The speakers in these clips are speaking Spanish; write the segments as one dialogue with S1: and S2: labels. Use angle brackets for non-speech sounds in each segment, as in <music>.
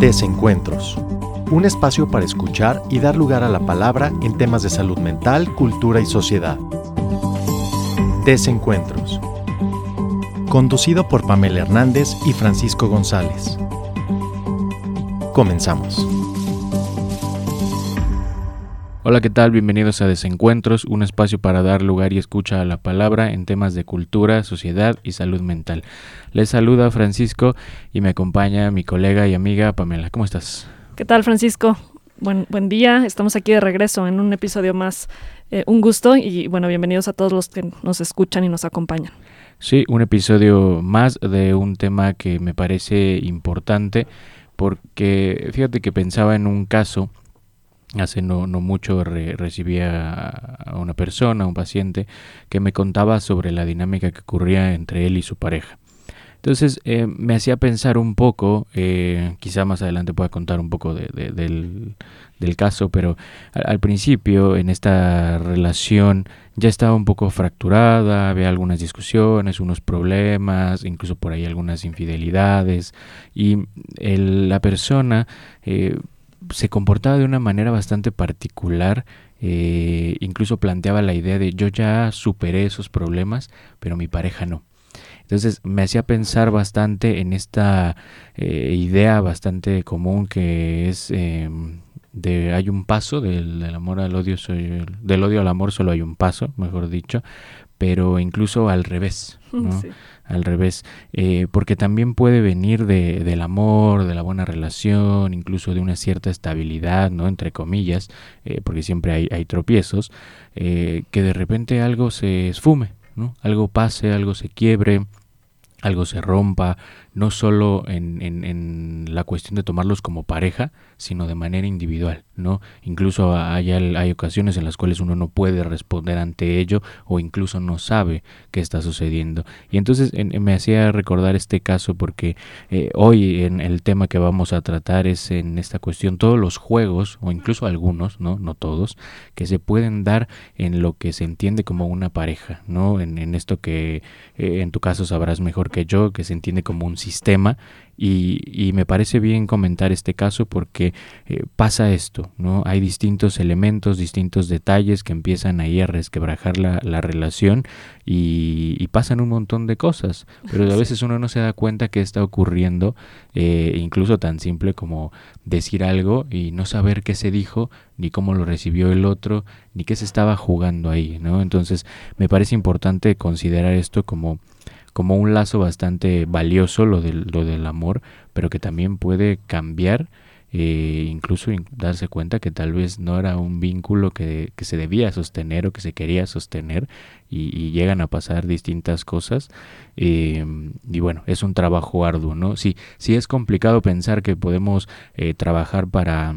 S1: Desencuentros. Un espacio para escuchar y dar lugar a la palabra en temas de salud mental, cultura y sociedad. Desencuentros. Conducido por Pamela Hernández y Francisco González. Comenzamos.
S2: Hola, ¿qué tal? Bienvenidos a Desencuentros, un espacio para dar lugar y escucha a la palabra en temas de cultura, sociedad y salud mental. Les saluda Francisco y me acompaña mi colega y amiga Pamela. ¿Cómo estás?
S3: ¿Qué tal, Francisco? Buen, buen día, estamos aquí de regreso en un episodio más. Eh, un gusto y bueno, bienvenidos a todos los que nos escuchan y nos acompañan.
S2: Sí, un episodio más de un tema que me parece importante porque fíjate que pensaba en un caso Hace no, no mucho recibía a una persona, un paciente, que me contaba sobre la dinámica que ocurría entre él y su pareja. Entonces eh, me hacía pensar un poco, eh, quizá más adelante pueda contar un poco de, del, del, caso, pero al, principio en esta relación ya estaba un poco fracturada, había algunas discusiones, unos problemas, incluso por ahí algunas infidelidades, y la persona eh, se comportaba de una manera bastante particular, eh, incluso planteaba la idea de yo ya superé esos problemas, pero mi pareja no. Entonces me hacía pensar bastante en esta eh, idea bastante común que es em, de hay un paso del, amor al odio, del odio al amor solo hay un paso, mejor dicho, pero incluso al revés. <laughs> ¿no? al revés, eh, porque también puede venir de, del amor, de la buena relación, incluso de una cierta estabilidad, ¿no? Entre comillas, eh, porque siempre hay, hay tropiezos, eh, que de repente algo se esfume, ¿no? Algo pase, algo se quiebre, algo se rompa, no solo en, en, la cuestión de tomarlos como pareja, sino de manera individual, ¿no? Incluso hay, hay ocasiones en las cuales uno no puede responder ante ello o incluso no sabe qué está sucediendo. Y entonces me hacía recordar este caso porque eh, hoy en el tema que vamos a tratar es en esta cuestión todos los juegos, o incluso algunos, ¿no? No todos, que se pueden dar en lo que se entiende como una pareja, ¿no? En, en esto que eh, en tu caso sabrás mejor que yo, que se entiende como un sistema y, me parece bien comentar este caso porque eh, pasa esto, ¿no? Hay distintos elementos, distintos detalles que empiezan ahí a resquebrajar la, la relación y, pasan un montón de cosas, pero a veces uno no se da cuenta que está ocurriendo, eh, incluso tan simple como decir algo y no saber qué se dijo, ni cómo lo recibió el otro, ni qué se estaba jugando ahí, ¿no? Entonces me parece importante considerar esto como como un lazo bastante valioso lo del, lo del amor, pero que también puede cambiar, eh, incluso darse cuenta que tal vez no era un vínculo que, que se debía sostener o que se quería sostener y, llegan a pasar distintas cosas. Eh, y bueno, es un trabajo arduo, ¿no? Sí, sí es complicado pensar que podemos eh, trabajar para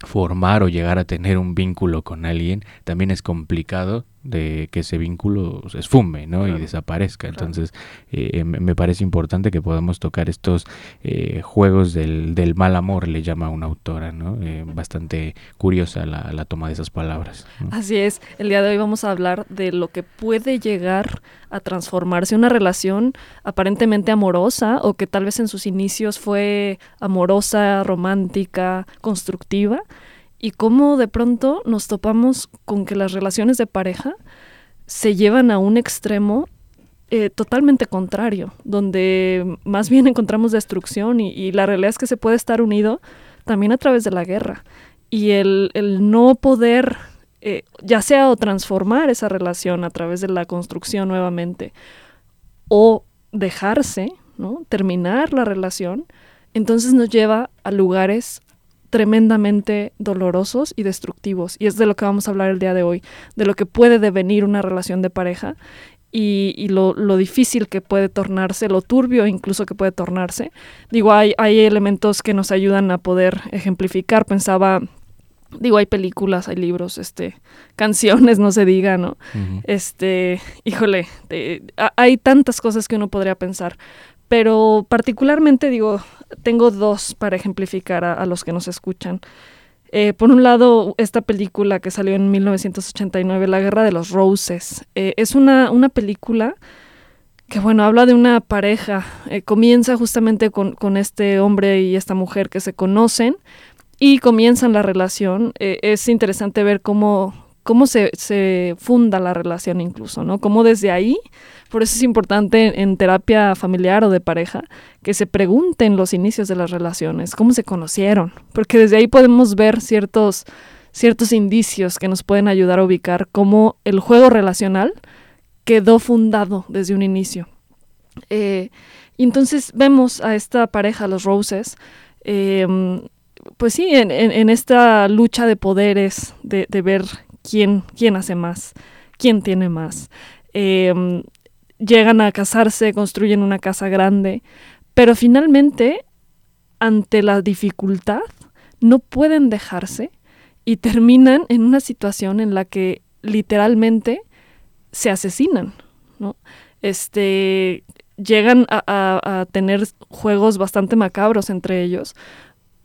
S2: formar o llegar a tener un vínculo con alguien, también es complicado de que ese vínculo se esfume ¿no? y desaparezca. Entonces, eh, me parece importante que podamos tocar estos eh, juegos del, del, mal amor, le llama una autora, ¿no? Eh, bastante curiosa la, la, toma de esas palabras.
S3: Así es, el día de hoy vamos a hablar de lo que puede llegar a transformarse una relación aparentemente amorosa o que tal vez en sus inicios fue amorosa, romántica, constructiva y cómo de pronto nos topamos con que las relaciones de pareja se llevan a un extremo eh, totalmente contrario, donde más bien encontramos destrucción y, la realidad es que se puede estar unido también a través de la guerra. Y el, no poder, eh, ya sea o transformar esa relación a través de la construcción nuevamente, o dejarse, ¿no? terminar la relación, entonces nos lleva a lugares tremendamente dolorosos y destructivos. Y es de lo que vamos a hablar el día de hoy, de lo que puede devenir una relación de pareja y, lo, difícil que puede tornarse, lo turbio incluso que puede tornarse. Digo, hay, hay elementos que nos ayudan a poder ejemplificar. Pensaba digo, hay películas, hay libros, este, <laughs> canciones, no se diga, ¿no? Este, híjole, hay tantas cosas que uno podría pensar, pero particularmente digo, tengo dos para ejemplificar a, los que nos escuchan. Eh, por un lado, esta película que salió en 1989, La Guerra de los Roses, eh, es una, una película que bueno, habla de una pareja. Eh, comienza justamente con, con, este hombre y esta mujer que se conocen y comienzan la relación. Es interesante ver cómo, cómo se, se, funda la relación incluso, ¿no? Cómo desde ahí, por eso es importante en terapia familiar o de pareja, que se pregunten los inicios de las relaciones, cómo se conocieron, porque desde ahí podemos ver ciertos, ciertos indicios que nos pueden ayudar a ubicar cómo el juego relacional quedó fundado desde un inicio. Eh, y entonces vemos a esta pareja, los Roses, eh, pues sí, en, en, esta lucha de poderes, de, de, ver quién, quién hace más, quién tiene más. Eh, llegan a casarse, construyen una casa grande, pero finalmente, ante la dificultad, no pueden dejarse y terminan en una situación en la que literalmente se asesinan, ¿no? Este, llegan a tener juegos bastante macabros entre ellos,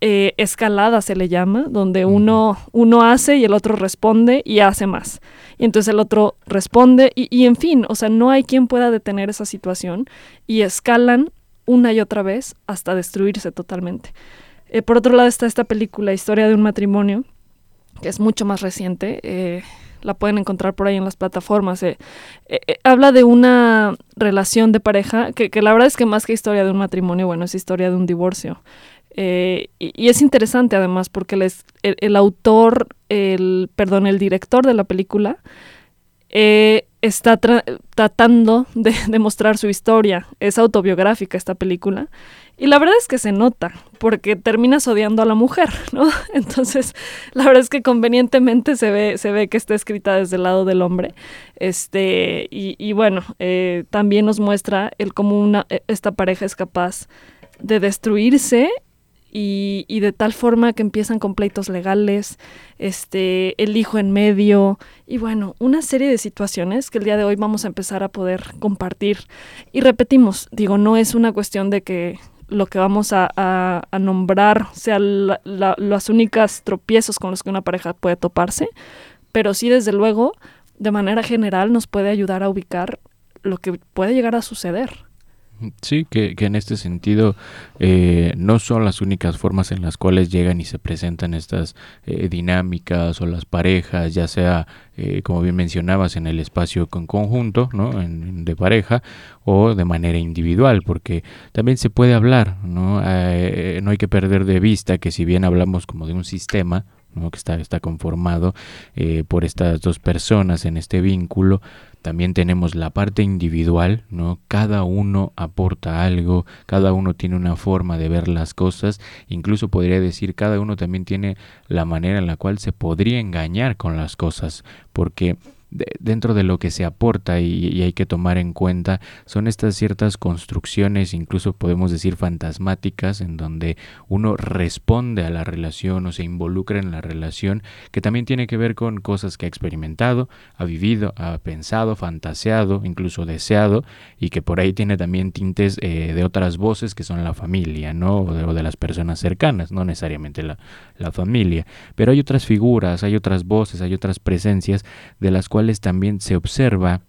S3: eh, escalada se le llama, donde uno, uno hace y el otro responde y hace más. Y entonces el otro responde y, y, en fin, o sea, no hay quien pueda detener esa situación y escalan una y otra vez hasta destruirse totalmente. Eh, por otro lado está esta película, Historia de un matrimonio, que es mucho más reciente. Eh, la pueden encontrar por ahí en las plataformas. Eh, eh, eh, habla de una relación de pareja que, que, la verdad es que más que historia de un matrimonio, bueno, es historia de un divorcio. Eh, y, es interesante además porque el, autor, el, perdón, el director de la película eh, está tra tratando de, <laughs> de, mostrar su historia. Es autobiográfica esta película. Y la verdad es que se nota, porque terminas odiando a la mujer, <laughs> ¿no? Entonces, la verdad es que convenientemente se ve, se ve que está escrita desde el lado del hombre. Este, y, y bueno, eh, también nos muestra el cómo una, esta pareja es capaz de destruirse y, de tal forma que empiezan con pleitos legales, este, el hijo en medio, y bueno, una serie de situaciones que el día de hoy vamos a empezar a poder compartir. Y repetimos, digo, no es una cuestión de que lo que vamos a, a, nombrar sean la, la, las únicas tropiezos con los que una pareja puede toparse, pero sí, desde luego, de manera general nos puede ayudar a ubicar lo que puede llegar a suceder.
S2: Sí, que, que, en este sentido eh, no son las únicas formas en las cuales llegan y se presentan estas eh, dinámicas o las parejas, ya sea, eh, como bien mencionabas, en el espacio con conjunto, ¿no? De pareja, o de manera individual, porque también se puede hablar, ¿no? Eh, no hay que perder de vista que si bien hablamos como de un sistema, ¿no? que está, conformado eh, por estas dos personas en este vínculo, también tenemos la parte individual, ¿no? Cada uno aporta algo, cada uno tiene una forma de ver las cosas, incluso podría decir cada uno también tiene la manera en la cual se podría engañar con las cosas, porque de, dentro de lo que se aporta y, hay que tomar en cuenta son estas ciertas construcciones, incluso podemos decir fantasmáticas, en donde uno responde a la relación o se involucra en la relación, que también tiene que ver con cosas que ha experimentado, ha vivido, ha pensado, fantaseado, incluso deseado, y que por ahí tiene también tintes eh, de otras voces que son la familia, ¿no? O de, o de las personas cercanas, no necesariamente la, la familia. Pero hay otras figuras, hay otras voces, hay otras presencias de las cuales también se observa,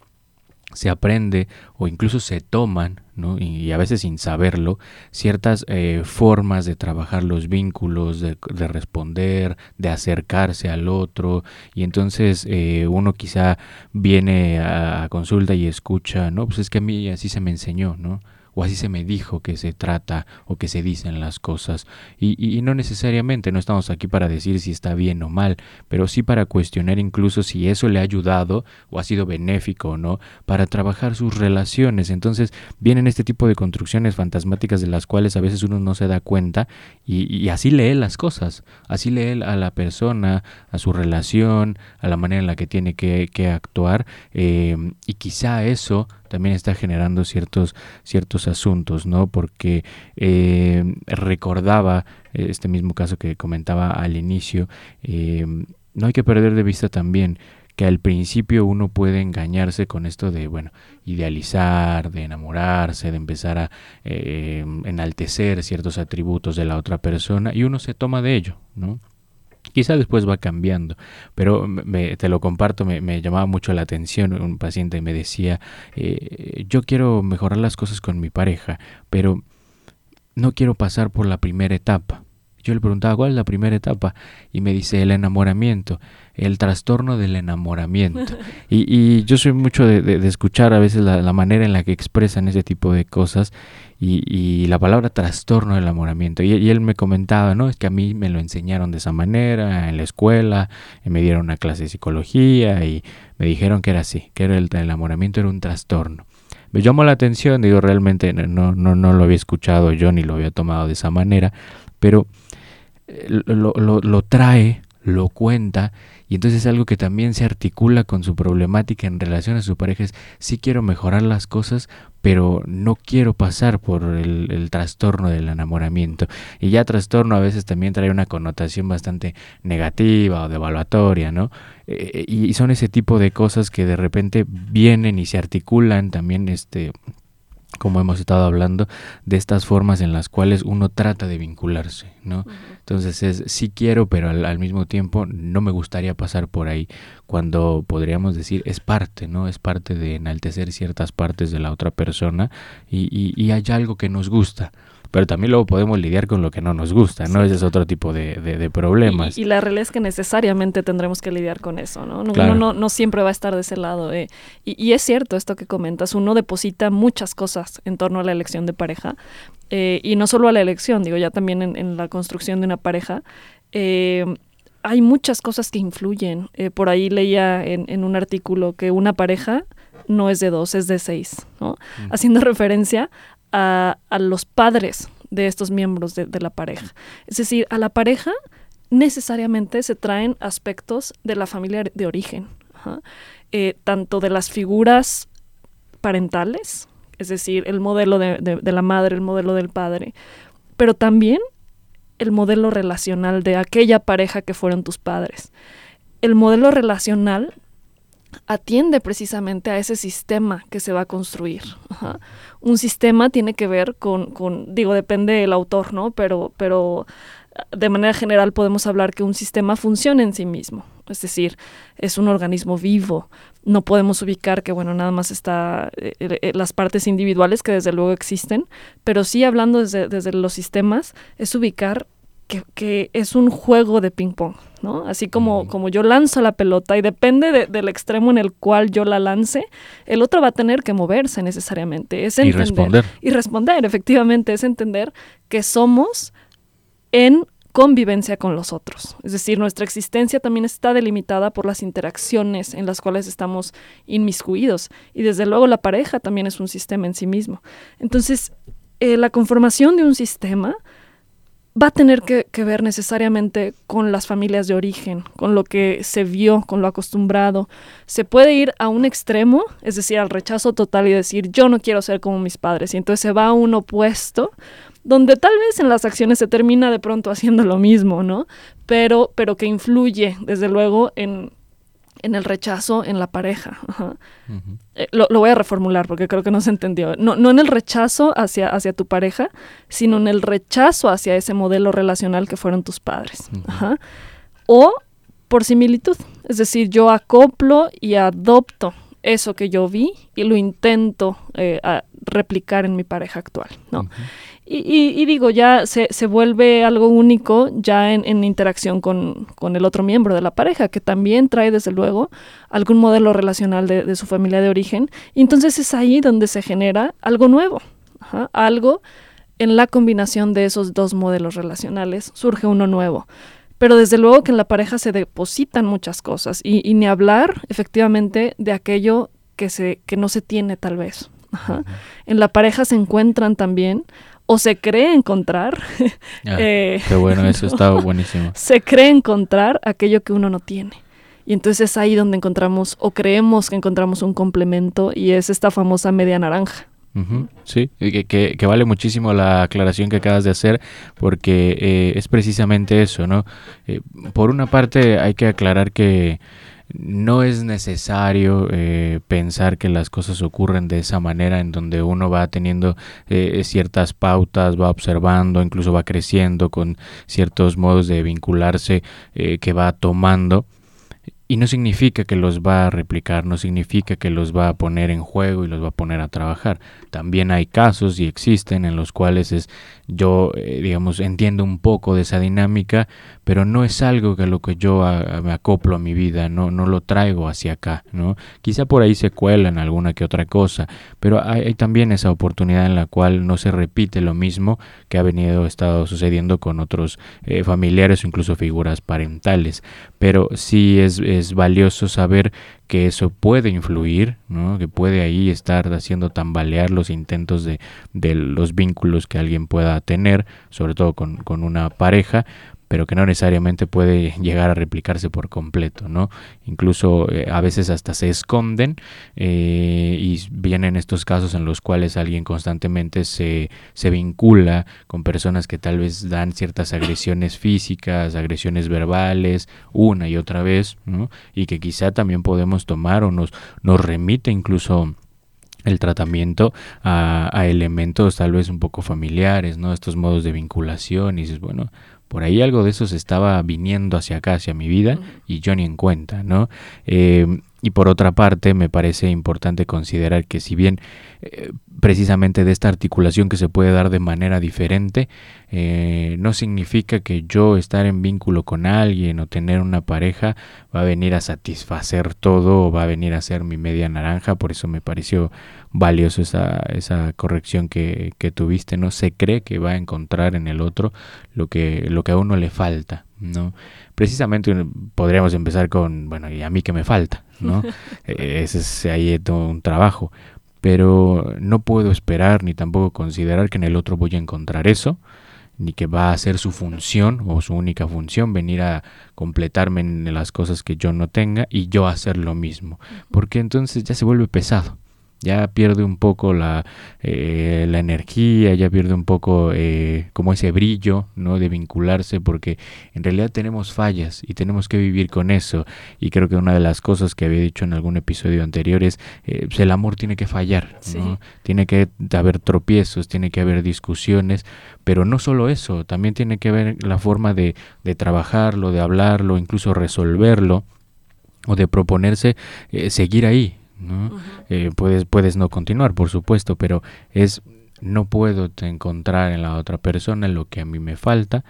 S2: se aprende o incluso se toman, ¿no? y, a veces sin saberlo, ciertas eh, formas de trabajar los vínculos, de, de, responder, de acercarse al otro, y entonces eh, uno quizá viene a, a, consulta y escucha, no, pues es que a mí así se me enseñó, ¿no? O así se me dijo que se trata o que se dicen las cosas. Y, y, no necesariamente no estamos aquí para decir si está bien o mal, pero sí para cuestionar incluso si eso le ha ayudado o ha sido benéfico o no para trabajar sus relaciones. Entonces vienen este tipo de construcciones fantasmáticas de las cuales a veces uno no se da cuenta y, y así lee las cosas, así lee a la persona, a su relación, a la manera en la que tiene que, que actuar eh, y quizá eso también está generando ciertos, ciertos asuntos, ¿no? Porque eh, recordaba este mismo caso que comentaba al inicio, eh, no hay que perder de vista también que al principio uno puede engañarse con esto de, bueno, idealizar, de enamorarse, de empezar a eh, enaltecer ciertos atributos de la otra persona y uno se toma de ello, ¿no? Quizá después va cambiando, pero te lo comparto, me, llamaba mucho la atención. Un paciente me decía, eh, yo quiero mejorar las cosas con mi pareja, pero no quiero pasar por la primera etapa. Yo le preguntaba, ¿cuál es la primera etapa? Y me dice, el enamoramiento, el trastorno del enamoramiento. Y, y yo soy mucho de, escuchar a veces la, manera en la que expresan ese tipo de cosas y, la palabra trastorno del enamoramiento. Y, él me comentaba, ¿no? Es que a mí me lo enseñaron de esa manera en la escuela, me dieron una clase de psicología y me dijeron que era así, que era el, enamoramiento era un trastorno me llamó la atención, digo, realmente no, no, no lo había escuchado yo ni lo había tomado de esa manera, pero eh, lo trae, lo cuenta y entonces algo que también se articula con su problemática en relación a su pareja es sí quiero mejorar las cosas pero no quiero pasar por el, trastorno del enamoramiento. Y ya trastorno a veces también trae una connotación bastante negativa o devaluatoria no eh, y son ese tipo de cosas que de repente vienen y se articulan también este como hemos estado hablando, de estas formas en las cuales uno trata de vincularse, ¿no? Entonces es sí quiero, pero al, mismo tiempo no me gustaría pasar por ahí, cuando podríamos decir es parte, ¿no? Es parte de enaltecer ciertas partes de la otra persona y, y, y hay algo que nos gusta pero también luego podemos lidiar con lo que no nos gusta, ¿no? Ese es otro tipo de, de, problemas.
S3: Y, la realidad es que necesariamente tendremos que lidiar con eso, ¿no? Uno no, no, siempre va a estar de ese lado. Eh. Y, es cierto esto que comentas, uno deposita muchas cosas en torno a la elección de pareja, eh, y no solo a la elección, digo, ya también en, la construcción de una pareja. Eh, hay muchas cosas que influyen. por ahí leía en, en un artículo que una pareja no es de dos, es de seis, ¿no? Mm. Haciendo <laughs> referencia a, los padres de estos miembros de, la pareja. Es decir, a la pareja necesariamente se traen aspectos de la familia de origen, eh, tanto de las figuras parentales, es decir, el modelo de, de, la madre, el modelo del padre, pero también el modelo relacional de aquella pareja que fueron tus padres. El modelo relacional atiende precisamente a ese sistema que se va a construir. Un sistema tiene que ver con, digo, depende del autor, ¿no? Pero, pero de manera general podemos hablar que un sistema funciona en sí mismo. Es decir, es un organismo vivo. No podemos ubicar que, bueno, nada más está eh, eh, las partes individuales que desde luego existen, pero sí hablando desde, desde los sistemas, es ubicar que, es un juego de ping-pong, ¿no? Así como, como yo lanzo la pelota y depende del extremo en el cual yo la lance, el otro va a tener que moverse necesariamente. Es
S2: y responder.
S3: Y responder, efectivamente, es entender que somos en convivencia con los otros. Es decir, nuestra existencia también está delimitada por las interacciones en las cuales estamos inmiscuidos. Y desde luego la pareja también es un sistema en sí mismo. Entonces, eh, la conformación de un sistema va a tener que, ver necesariamente con las familias de origen, con lo que se vio, con lo acostumbrado. Se puede ir a un extremo, es decir, al rechazo total y decir yo no quiero ser como mis padres, y entonces se va a un opuesto, donde tal vez en las acciones se termina de pronto haciendo lo mismo, ¿no? Pero, pero que influye, desde luego, en, en el rechazo en la pareja. Eh, lo, voy a reformular porque creo que no se entendió. No, no en el rechazo hacia, hacia tu pareja, sino en el rechazo hacia ese modelo relacional que fueron tus padres. O por similitud. Es decir, yo acoplo y adopto eso que yo vi y lo intento eh, replicar en mi pareja actual. ¿no? Y, digo, ya se, se, vuelve algo único ya en, interacción con, el otro miembro de la pareja, que también trae desde luego algún modelo relacional de, su familia de origen. Y entonces es ahí donde se genera algo nuevo, algo en la combinación de esos dos modelos relacionales surge uno nuevo. Pero desde luego que en la pareja se depositan muchas cosas y, ni hablar efectivamente de aquello que, se, que no se tiene tal vez. En la pareja se encuentran también o se cree encontrar. <laughs>
S2: Ah, eh, qué bueno, eso está <laughs> buenísimo.
S3: Se cree encontrar aquello que uno no tiene. Y entonces es ahí donde encontramos o creemos que encontramos un complemento y es esta famosa media naranja.
S2: sí, que, que, vale muchísimo la aclaración que acabas de hacer porque eh, es precisamente eso, ¿no? Eh, por una parte hay que aclarar que no es necesario eh, pensar que las cosas ocurren de esa manera en donde uno va teniendo eh, ciertas pautas, va observando, incluso va creciendo con ciertos modos de vincularse eh, que va tomando. Y no significa que los va a replicar, no significa que los va a poner en juego y los va a poner a trabajar. También hay casos y existen en los cuales es yo, eh, digamos, entiendo un poco de esa dinámica, pero no es algo que lo que yo me acoplo a mi vida, no, no lo traigo hacia acá, ¿no? Quizá por ahí se cuela en alguna que otra cosa, pero hay, también esa oportunidad en la cual no se repite lo mismo que ha venido, estado sucediendo con otros eh, familiares o incluso figuras parentales, pero sí es, es valioso saber que eso puede influir, ¿no? que puede ahí estar haciendo tambalear los intentos de, de los vínculos que alguien pueda tener, sobre todo con, con una pareja, pero que no necesariamente puede llegar a replicarse por completo, ¿no? Incluso eh, a veces hasta se esconden eh, y vienen estos casos en los cuales alguien constantemente se, se vincula con personas que tal vez dan ciertas agresiones físicas, agresiones verbales, una y otra vez, ¿no? Y que quizá también podemos tomar o nos, nos remite incluso el tratamiento a, a, elementos tal vez un poco familiares, ¿no? Estos modos de vinculación y dices, bueno, por ahí algo de eso se estaba viniendo hacia acá, hacia mi vida, y yo ni en cuenta, ¿no? Eh, y por otra parte, me parece importante considerar que si bien eh, precisamente de esta articulación que se puede dar de manera diferente, eh, no significa que yo estar en vínculo con alguien o tener una pareja va a venir a satisfacer todo o va a venir a ser mi media naranja, por eso me pareció valioso esa, esa corrección que, que tuviste, no se cree que va a encontrar en el otro lo que, lo que a uno le falta, ¿no? Precisamente podríamos empezar con, bueno, ¿y a mí que me falta? ¿no? <laughs> Eh, ese es ahí todo un trabajo. Pero no puedo esperar ni tampoco considerar que en el otro voy a encontrar eso, ni que va a ser su función o su única función venir a completarme en las cosas que yo no tenga y yo hacer lo mismo, porque entonces ya se vuelve pesado ya pierde un poco la, eh, la energía, ya pierde un poco eh, como ese brillo, ¿no? De vincularse, porque en realidad tenemos fallas y tenemos que vivir con eso. Y creo que una de las cosas que había dicho en algún episodio anterior es, eh, pues el amor tiene que fallar, ¿no? Tiene que haber tropiezos, tiene que haber discusiones, pero no solo eso, también tiene que haber la forma de, de trabajarlo, de hablarlo, incluso resolverlo o de proponerse seguir ahí, ¿no? Eh, puedes, puedes no continuar, por supuesto, pero es no puedo encontrar en la otra persona lo que a mí me falta,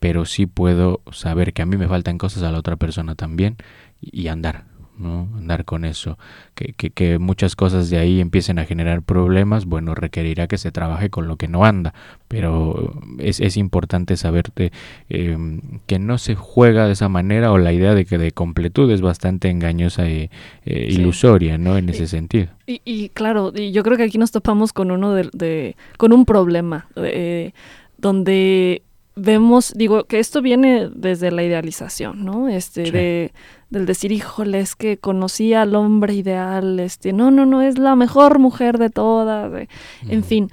S2: pero sí puedo saber que a mí me faltan cosas a la otra persona también y andar, ¿no? Andar con eso. Que, que, que, muchas cosas de ahí empiecen a generar problemas, bueno, requerirá que se trabaje con lo que no anda, pero es, es importante saberte eh, que no se juega de esa manera o la idea de que de completud es bastante engañosa e ilusoria, ¿no? En ese sentido.
S3: Y, y, claro, y yo creo que aquí nos topamos con uno de, de con un problema, eh, donde vemos, digo, que esto viene desde la idealización, ¿no? Este, sí. de, del decir, híjole, es que conocí al hombre ideal, este, no, no, no, es la mejor mujer de todas, de, en fin,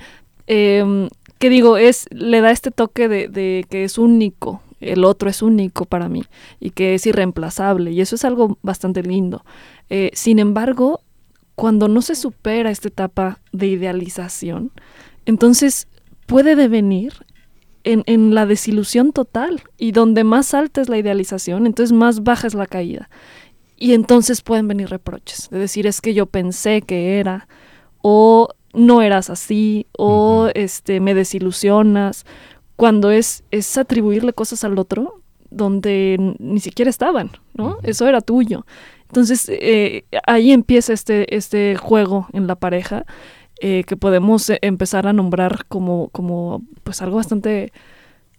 S3: eh, que digo, es, le da este toque de, de que es único, el otro es único para mí y que es irreemplazable y eso es algo bastante lindo. Eh, sin embargo, cuando no se supera esta etapa de idealización, entonces puede devenir en, en, la desilusión total y donde más alta es la idealización, entonces más baja es la caída. Y entonces pueden venir reproches, de decir es que yo pensé que era, o no eras así, o uh -huh. este, me desilusionas, cuando es, es atribuirle cosas al otro donde ni siquiera estaban, ¿no? Uh -huh. Eso era tuyo. Entonces eh, ahí empieza este, este juego en la pareja eh, que podemos eh, empezar a nombrar como, como pues algo bastante,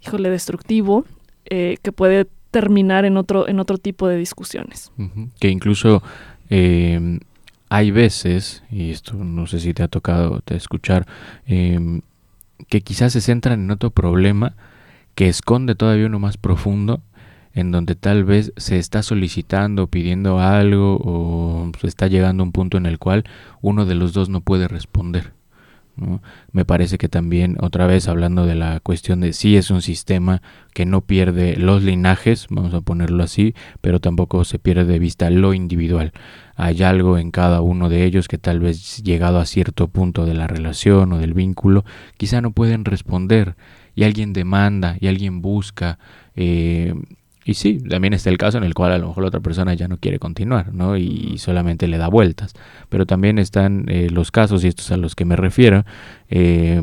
S3: híjole, destructivo, eh, que puede terminar en otro, en otro tipo de discusiones.
S2: Que incluso eh, hay veces, y esto no sé si te ha tocado te escuchar, eh, que quizás se centran en otro problema que esconde todavía uno más profundo en donde tal vez se está solicitando, pidiendo algo o se está llegando a un punto en el cual uno de los dos no puede responder. Me parece que también, otra vez hablando de la cuestión de si es un sistema que no pierde los linajes, vamos a ponerlo así, pero tampoco se pierde de vista lo individual. Hay algo en cada uno de ellos que tal vez llegado a cierto punto de la relación o del vínculo, quizá no pueden responder y alguien demanda y alguien busca. Eh, y sí, también está el caso en el cual a lo mejor la otra persona ya no quiere continuar, ¿no? Y solamente le da vueltas. Pero también están eh, los casos, y estos a los que me refiero, eh,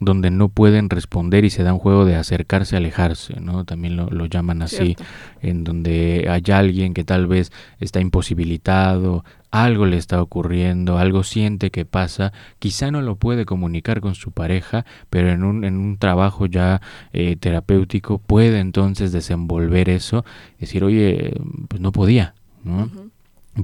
S2: donde no pueden responder y se da un juego de acercarse, alejarse, ¿no? También lo, lo llaman así, en donde hay alguien que tal vez está imposibilitado, algo le está ocurriendo, algo siente que pasa, quizá no lo puede comunicar con su pareja, pero en un, en un trabajo ya eh, terapéutico puede entonces desenvolver eso, decir, oye, pues no podía, ¿no?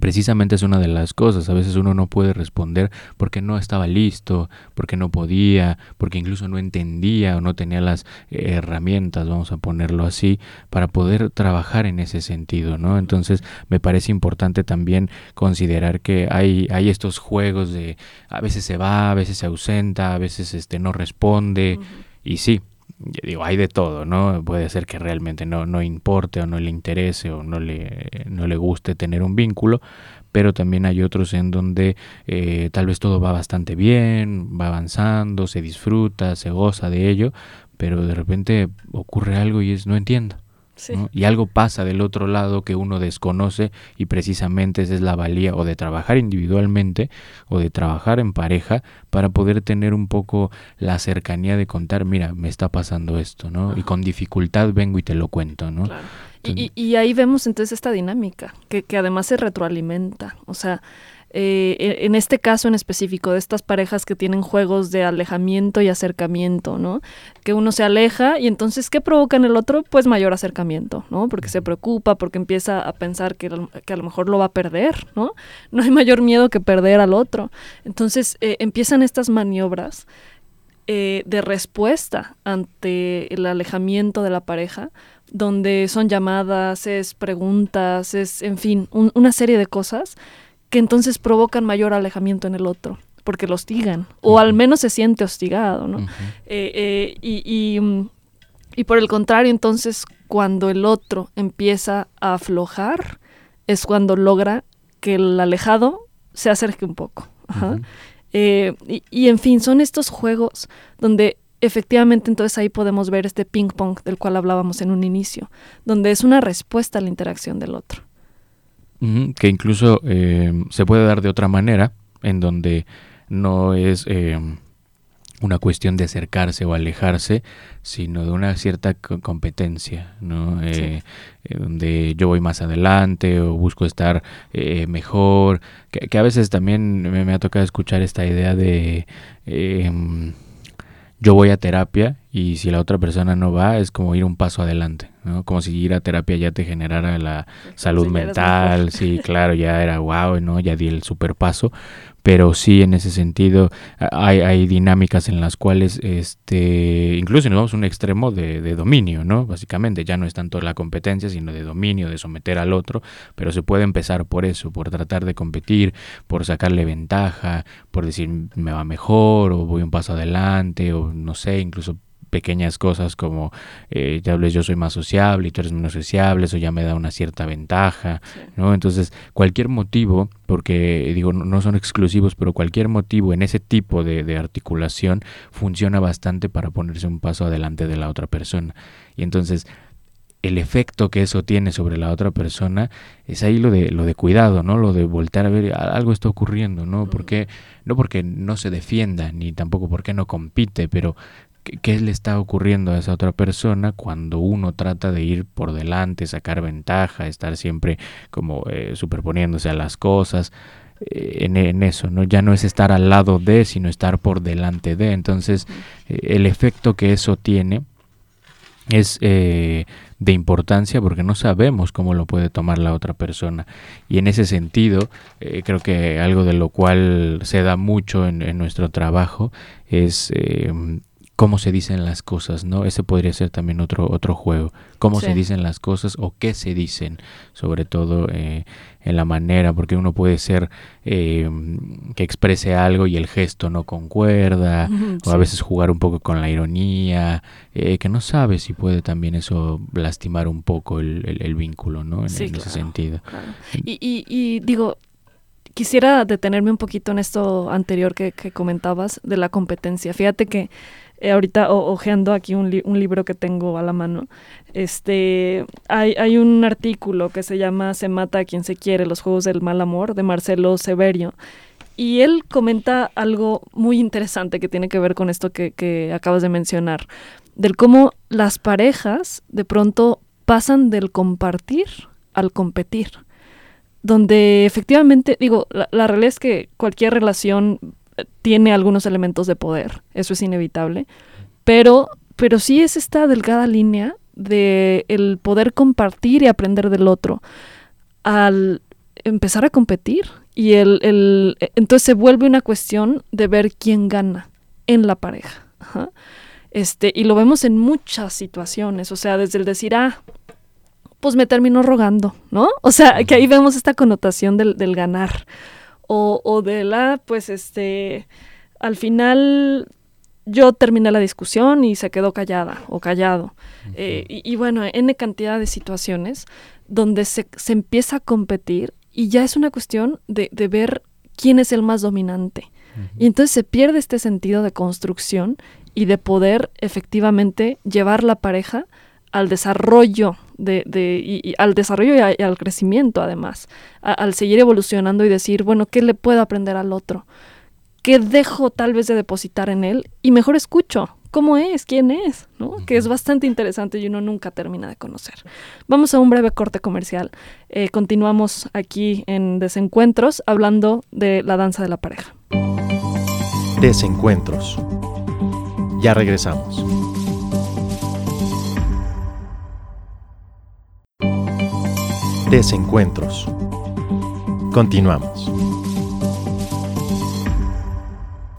S2: Precisamente es una de las cosas, a veces uno no puede responder porque no estaba listo, porque no podía, porque incluso no entendía o no tenía las eh, herramientas, vamos a ponerlo así, para poder trabajar en ese sentido, ¿no? Entonces me parece importante también considerar que hay, hay estos juegos de a veces se va, a veces se ausenta, a veces este no responde, y sí, digo, hay de todo, ¿no? Puede ser que realmente no, no importe o no le interese o no le, no le guste tener un vínculo, pero también hay otros en donde eh, tal vez todo va bastante bien, va avanzando, se disfruta, se goza de ello, pero de repente ocurre algo y es no entiendo. Y algo pasa del otro lado que uno desconoce y precisamente esa es la valía o de trabajar individualmente o de trabajar en pareja para poder tener un poco la cercanía de contar, mira, me está pasando esto, ¿no? Y con dificultad vengo y te lo cuento, ¿no?
S3: Y, y, ahí vemos entonces esta dinámica, que, que además se retroalimenta, o sea, eh, e, en este caso en específico de estas parejas que tienen juegos de alejamiento y acercamiento, ¿no? Que uno se aleja y entonces, ¿qué provoca en el otro? Pues mayor acercamiento, ¿no? Porque se preocupa, porque empieza a pensar que, que a lo mejor lo va a perder, ¿no? No hay mayor miedo que perder al otro. Entonces, eh, empiezan estas maniobras eh, de respuesta ante el alejamiento de la pareja, donde son llamadas, es preguntas, es, en fin, una serie de cosas que entonces provocan mayor alejamiento en el otro, porque lo hostigan, o al menos se siente hostigado, ¿no? Eh, eh, y, y, por el contrario, entonces, cuando el otro empieza a aflojar, es cuando logra que el alejado se acerque un poco. Eh, y, y, en fin, son estos juegos donde efectivamente entonces ahí podemos ver este ping pong del cual hablábamos en un inicio, donde es una respuesta a la interacción del otro
S2: que incluso eh, se puede dar de otra manera, en donde no es eh, una cuestión de acercarse o alejarse, sino de una cierta competencia, ¿no? Eh, donde yo voy más adelante o busco estar mejor, que, a veces también me, me, ha tocado escuchar esta idea de em, yo voy a terapia y si la otra persona no va es como ir un paso adelante, ¿no? Como si ir a terapia ya te generara la salud mental, sí, claro, ya era wow, ¿no? Ya di el super paso, pero sí en ese sentido hay, hay dinámicas en las cuales, este, incluso nos vamos a un extremo de, de, dominio, ¿no? Básicamente ya no es tanto la competencia, sino de dominio, de someter al otro, pero se puede empezar por eso, por tratar de competir, por sacarle ventaja, por decir me va mejor o voy un paso adelante o no sé, incluso pequeñas cosas como eh, ya yo soy más sociable y tú eres menos sociable, eso ya me da una cierta ventaja, ¿no? Entonces, cualquier motivo, porque digo, no son exclusivos, pero cualquier motivo en ese tipo de, de articulación funciona bastante para ponerse un paso adelante de la otra persona. Y entonces, el efecto que eso tiene sobre la otra persona es ahí lo de lo de cuidado, ¿no? Lo de voltear a ver algo está ocurriendo, ¿no? Porque no porque no se defienda ni tampoco porque no compite, pero qué le está ocurriendo a esa otra persona cuando uno trata de ir por delante, sacar ventaja, estar siempre como eh, superponiéndose a las cosas. Eh, en, eso, ¿no? Ya no es estar al lado de, sino estar por delante de. Entonces, eh, el efecto que eso tiene es de importancia porque no sabemos cómo lo puede tomar la otra persona. Y en ese sentido, creo que algo de lo cual se da mucho en, en nuestro trabajo es cómo se dicen las cosas, ¿no? Ese podría ser también otro, otro juego. Cómo se dicen las cosas o qué se dicen, sobre todo eh, en la manera, porque uno puede ser eh, que exprese algo y el gesto no concuerda, o a veces jugar un poco con la ironía, eh, que no sabe si puede también eso lastimar un poco el, vínculo, ¿no? En, ese sentido.
S3: Y, y, digo, quisiera detenerme un poquito en esto anterior que, que comentabas de la competencia. Fíjate que eh, ahorita ojeando aquí un, libro que tengo a la mano, este, hay, un artículo que se llama Se mata a quien se quiere, los juegos del mal amor, de Marcelo Severio. Y él comenta algo muy interesante que tiene que ver con esto que, que acabas de mencionar, del cómo las parejas de pronto pasan del compartir al competir donde efectivamente, digo, la, la, realidad es que cualquier relación tiene algunos elementos de poder, eso es inevitable, pero, pero sí es esta delgada línea de el poder compartir y aprender del otro al empezar a competir y el, el entonces se vuelve una cuestión de ver quién gana en la pareja. Este, y lo vemos en muchas situaciones, o sea, desde el decir, ah, pues me terminó rogando, ¿no? O sea, que ahí vemos esta connotación del, del ganar o, o de la, pues este, al final yo terminé la discusión y se quedó callada o callado. Eh, y, bueno, N cantidad de situaciones donde se, se, empieza a competir y ya es una cuestión de, de ver quién es el más dominante. Y entonces se pierde este sentido de construcción y de poder efectivamente llevar la pareja al desarrollo de, de y, al desarrollo y, al crecimiento además, al seguir evolucionando y decir, bueno, ¿qué le puedo aprender al otro? ¿Qué dejo tal vez de depositar en él? Y mejor escucho, ¿cómo es? ¿Quién es? ¿no? Que es bastante interesante y uno nunca termina de conocer. Vamos a un breve corte comercial. Eh, continuamos aquí en Desencuentros hablando de la danza de la pareja.
S1: Desencuentros. Ya regresamos. Desencuentros. Continuamos.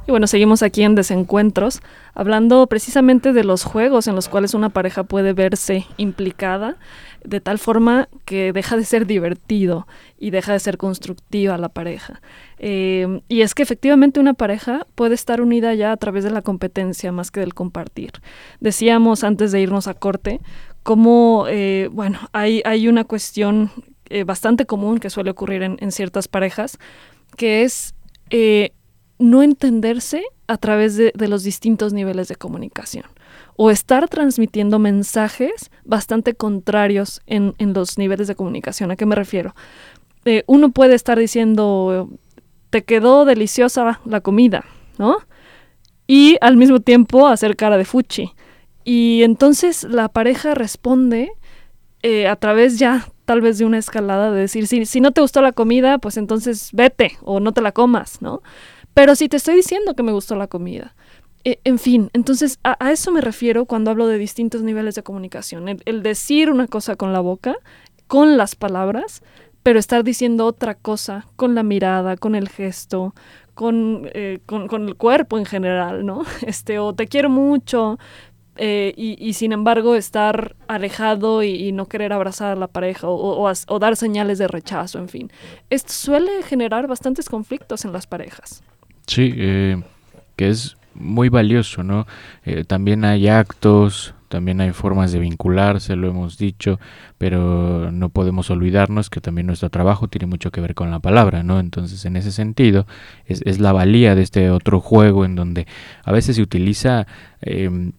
S3: Y bueno, seguimos aquí en Desencuentros, hablando precisamente de los juegos en los cuales una pareja puede verse implicada, de tal forma que deja de ser divertido y deja de ser constructiva la pareja. Eh, y es que efectivamente una pareja puede estar unida ya a través de la competencia más que del compartir. Decíamos antes de irnos a corte cómo, eh, bueno, hay, hay una cuestión eh, bastante común que suele ocurrir en, ciertas parejas, que es eh, no entenderse a través de, los distintos niveles de comunicación o estar transmitiendo mensajes bastante contrarios en, los niveles de comunicación. ¿A qué me refiero? uno puede estar diciendo, te quedó deliciosa la comida, ¿no? Y al mismo tiempo hacer cara de fuchi. Y entonces la pareja responde eh, a través ya tal vez de una escalada de decir, si, si no te gustó la comida, pues entonces vete o no te la comas, ¿no? Pero si te estoy diciendo que me gustó la comida. E, en fin, entonces a, eso me refiero cuando hablo de distintos niveles de comunicación. El, decir una cosa con la boca, con las palabras, pero estar diciendo otra cosa con la mirada, con el gesto, con, eh, con, con, el cuerpo en general, ¿no? <laughs> Este, o te quiero mucho, eh, y, sin embargo estar alejado y, no querer abrazar a la pareja o, dar señales de rechazo, en fin. Esto suele generar bastantes conflictos en las parejas.
S2: Sí, eh, que es muy valioso, ¿no? Eh, también hay actos, también hay formas de vincularse, lo hemos dicho, pero no podemos olvidarnos que también nuestro trabajo tiene mucho que ver con la palabra, ¿no? Entonces, en ese sentido, es, es la valía de este otro juego en donde a veces se utiliza em,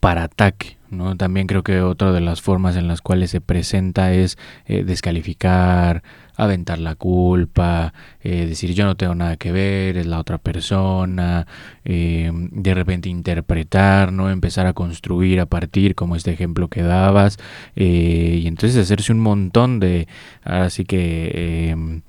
S2: para ataque. ¿no? También creo que otra de las formas en las cuales se presenta es eh, descalificar, aventar la culpa, eh, decir yo no tengo nada que ver, es la otra persona, eh, de repente interpretar, ¿no? empezar a construir a partir, como este ejemplo que dabas, y entonces hacerse un montón de, así que eh,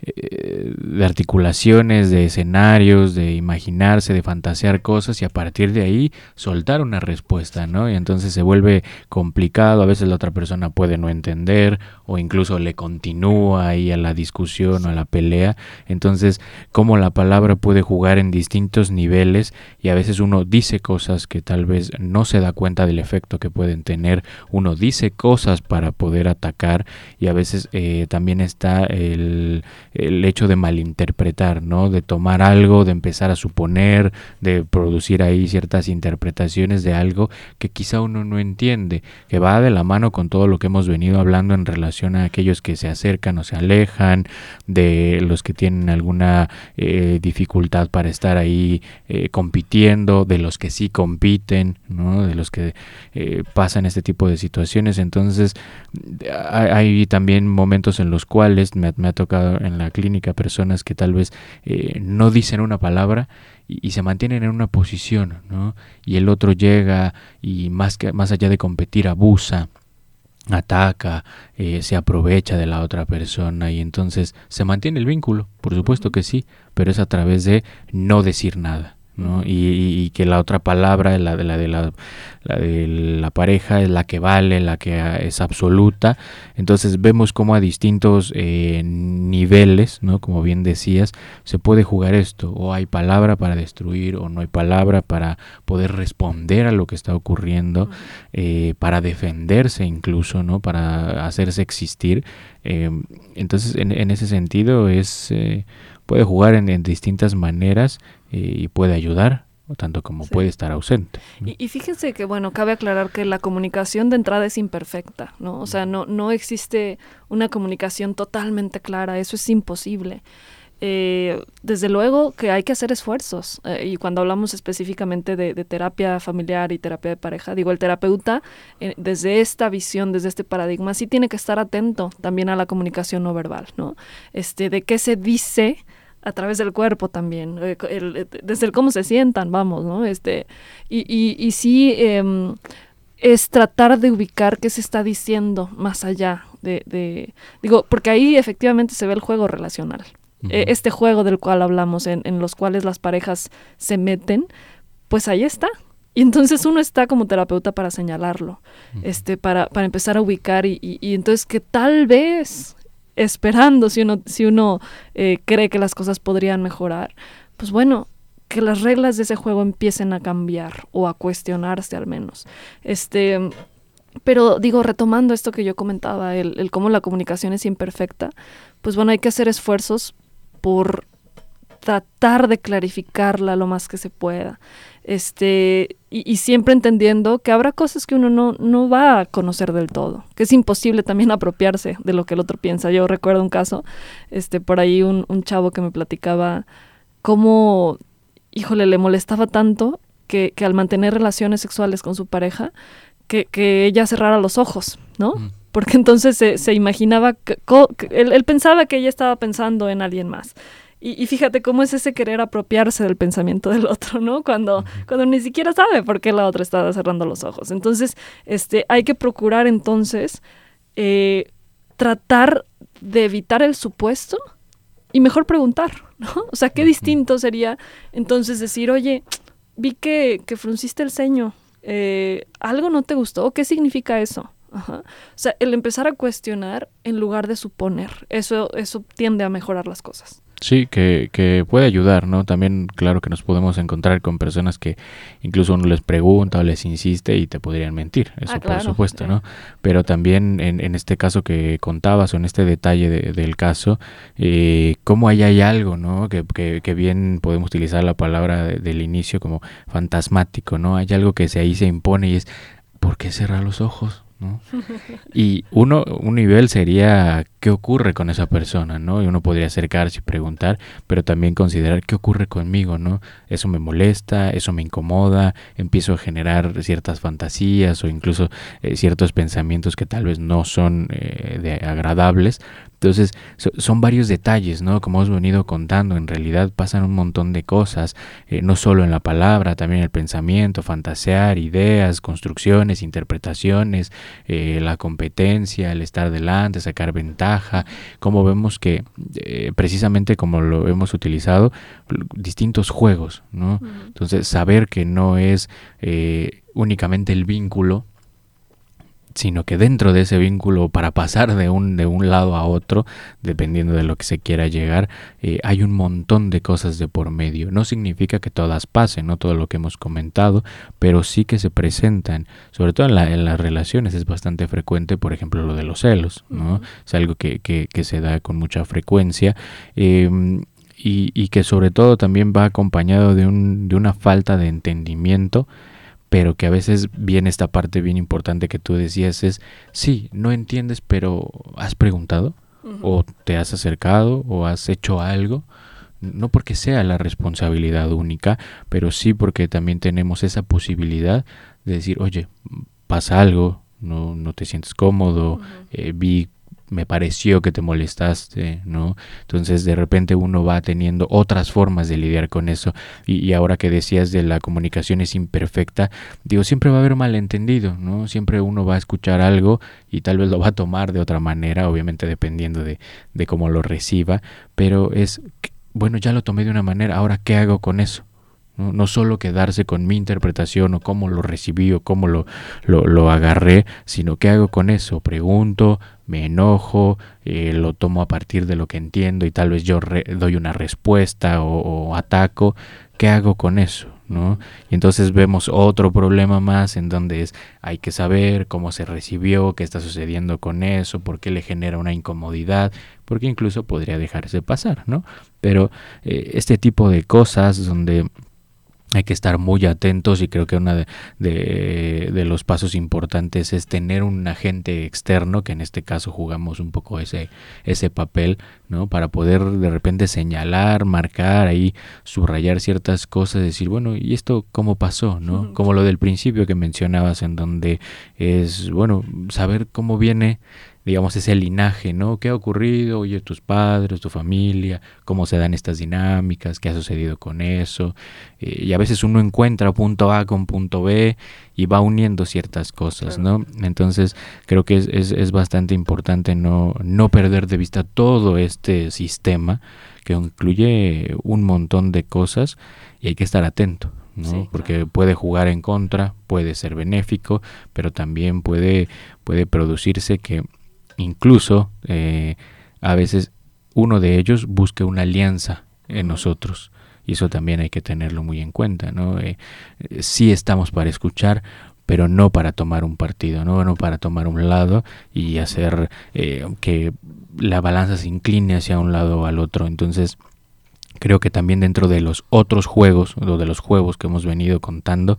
S2: de articulaciones, de escenarios, de imaginarse, de fantasear cosas y a partir de ahí soltar una respuesta, ¿no? Y entonces se vuelve complicado, a veces la otra persona puede no entender o incluso le continúa ahí a la discusión o a la pelea. Entonces, cómo la palabra puede jugar en distintos niveles y a veces uno dice cosas que tal vez no se da cuenta del efecto que pueden tener, uno dice cosas para poder atacar y a veces eh, también está el, el hecho de malinterpretar, ¿no? De tomar algo, de empezar a suponer, de producir ahí ciertas interpretaciones de algo que quizá uno no entiende, que va de la mano con todo lo que hemos venido hablando en relación a aquellos que se acercan o se alejan, de los que tienen alguna eh, dificultad para estar ahí eh, compitiendo, de los que sí compiten, ¿no? De los que eh, pasan este tipo de situaciones. Entonces, hay, también momentos en los cuales me, ha tocado en la clínica personas que tal vez no dicen una palabra y, se mantienen en una posición, ¿no? Y el otro llega y más, que, más allá de competir abusa, ataca, eh, se aprovecha de la otra persona y entonces se mantiene el vínculo, por supuesto que sí, pero es a través de no decir nada. ¿No? Y, que la otra palabra, la de la, de la, de la pareja, es la que vale, la que es absoluta. Entonces vemos cómo a distintos eh, niveles, ¿no? como bien decías, se puede jugar esto. O hay palabra para destruir, o no hay palabra para poder responder a lo que está ocurriendo, eh, para defenderse incluso, ¿no? para hacerse existir. Eh, entonces, en, en, ese sentido, es puede jugar en distintas maneras y puede ayudar tanto como puede estar ausente.
S3: Y, fíjense que, bueno, cabe aclarar que la comunicación de entrada es imperfecta, ¿no? O sea, no, no existe una comunicación totalmente clara, eso es imposible. Eh, desde luego que hay que hacer esfuerzos. Eh, y cuando hablamos específicamente de, terapia familiar y terapia de pareja, digo, el terapeuta, eh, desde esta visión, desde este paradigma, sí tiene que estar atento también a la comunicación no verbal, ¿no? Este, de qué se dice a través del cuerpo también, eh, eh, desde el cómo se sientan, vamos, ¿no? Este, y, y, y sí em, es tratar de ubicar qué se está diciendo más allá de, de digo, porque ahí efectivamente se ve el juego relacional. E, este juego del cual hablamos, en, en los cuales las parejas se meten, pues ahí está, y entonces uno está como terapeuta para señalarlo, este, para, para empezar a ubicar y, y, y, entonces que tal vez esperando si uno, si uno eh, cree que las cosas podrían mejorar, pues bueno, que las reglas de ese juego empiecen a cambiar o a cuestionarse al menos. Este, pero digo, retomando esto que yo comentaba, el, el cómo la comunicación es imperfecta, pues bueno, hay que hacer esfuerzos por tratar de clarificarla lo más que se pueda. Este, y, siempre entendiendo que habrá cosas que uno no, no va a conocer del todo, que es imposible también <laughs> apropiarse de lo que el otro piensa. Yo recuerdo un caso, este, por ahí un, un chavo que me platicaba cómo, híjole, le molestaba tanto que, que al mantener relaciones sexuales con su pareja, que, que ella cerrara los ojos, ¿no? Mm. Porque entonces se, se imaginaba, que, él, él pensaba que ella estaba pensando en alguien más. Y, fíjate cómo es ese querer apropiarse del pensamiento del otro, ¿no? Cuando, cuando ni siquiera sabe por qué la otra está cerrando los ojos. Entonces, este, hay que procurar entonces eh, tratar de evitar el supuesto y mejor preguntar, ¿no? O sea, qué distinto sería entonces decir, oye, vi que, que frunciste el ceño, eh, ¿algo no te gustó? ¿Qué significa eso? O sea, el empezar a cuestionar en lugar de suponer, eso, eso tiende a mejorar las cosas.
S2: Sí, que, que puede ayudar, ¿no? También, claro que nos podemos encontrar con personas que incluso uno les pregunta o les insiste y te podrían mentir, eso ah, por supuesto, ¿no? Pero también en, en, este caso que contabas o en este detalle del caso, eh, cómo ahí hay algo, ¿no? Que, que, que bien podemos utilizar la palabra del inicio como fantasmático, ¿no? Hay algo que se, ahí se impone y es, ¿por qué cerrar los ojos? Y uno, un nivel sería qué ocurre con esa persona, ¿no? Y uno podría acercarse y preguntar, pero también considerar qué ocurre conmigo, ¿no? Eso me molesta, eso me incomoda, empiezo a generar ciertas fantasías o incluso eh, ciertos pensamientos que tal vez no son eh, de agradables, entonces, son varios detalles, ¿no? Como hemos venido contando, en realidad pasan un montón de cosas, eh, no solo en la palabra, también el pensamiento, fantasear, ideas, construcciones, interpretaciones, eh, la competencia, el estar delante, sacar ventaja ventaja, como vemos que eh, precisamente como lo hemos utilizado, distintos juegos, ¿no? Entonces, saber que no es eh, únicamente el vínculo, sino que dentro de ese vínculo, para pasar de un, de un lado a otro, dependiendo de lo que se quiera llegar, eh, hay un montón de cosas de por medio. No significa que todas pasen, no todo lo que hemos comentado, pero sí que se presentan, sobre todo en, la, en las relaciones es bastante frecuente, por ejemplo, lo de los celos, ¿no? Es algo que, que, que, se da con mucha frecuencia. Em, y, y, que sobre todo también va acompañado de, un, de una falta de entendimiento pero que a veces viene esta parte bien importante que tú decías es, sí, no entiendes, pero has preguntado o te has acercado o has hecho algo, no porque sea la responsabilidad única, pero sí porque también tenemos esa posibilidad de decir, oye, pasa algo, no, no te sientes cómodo, eh, vi me pareció que te molestaste, ¿no? Entonces de repente uno va teniendo otras formas de lidiar con eso y, ahora que decías de la comunicación es imperfecta, digo, siempre va a haber malentendido, ¿no? Siempre uno va a escuchar algo y tal vez lo va a tomar de otra manera, obviamente dependiendo de, de cómo lo reciba, pero es, bueno, ya lo tomé de una manera, ahora ¿qué hago con eso? ¿no? solo quedarse con mi interpretación o cómo lo recibí o cómo lo, lo, agarré, sino qué hago con eso. Pregunto, me enojo, eh, lo tomo a partir de lo que entiendo y tal vez yo doy una respuesta o, ataco. ¿Qué hago con eso? Y entonces vemos otro problema más en donde es hay que saber cómo se recibió, qué está sucediendo con eso, por qué le genera una incomodidad, porque incluso podría dejarse pasar, ¿no? Pero eh, este tipo de cosas donde hay que estar muy atentos y creo que uno de, de, los pasos importantes es tener un agente externo, que en este caso jugamos un poco ese, ese papel, ¿no? Para poder de repente señalar, marcar ahí, subrayar ciertas cosas, decir, bueno, ¿y esto cómo pasó? ¿no? Como lo del principio que mencionabas, en donde es, bueno, saber cómo viene digamos, ese linaje, ¿no? ¿Qué ha ocurrido? Oye, tus padres, tu familia, cómo se dan estas dinámicas, qué ha sucedido con eso. Eh, y a veces uno encuentra punto A con punto B y va uniendo ciertas cosas, ¿no? Entonces, creo que es, es, es, bastante importante no, no perder de vista todo este sistema que incluye un montón de cosas y hay que estar atento. ¿no? Porque puede jugar en contra, puede ser benéfico, pero también puede, puede producirse que incluso eh, a veces uno de ellos busca una alianza en nosotros y eso también hay que tenerlo muy en cuenta, ¿no? Eh, eh, sí estamos para escuchar, pero no para tomar un partido, no, no para tomar un lado y hacer que la balanza se incline hacia un lado o al otro. Entonces, creo que también dentro de los otros juegos, o de los juegos que hemos venido contando,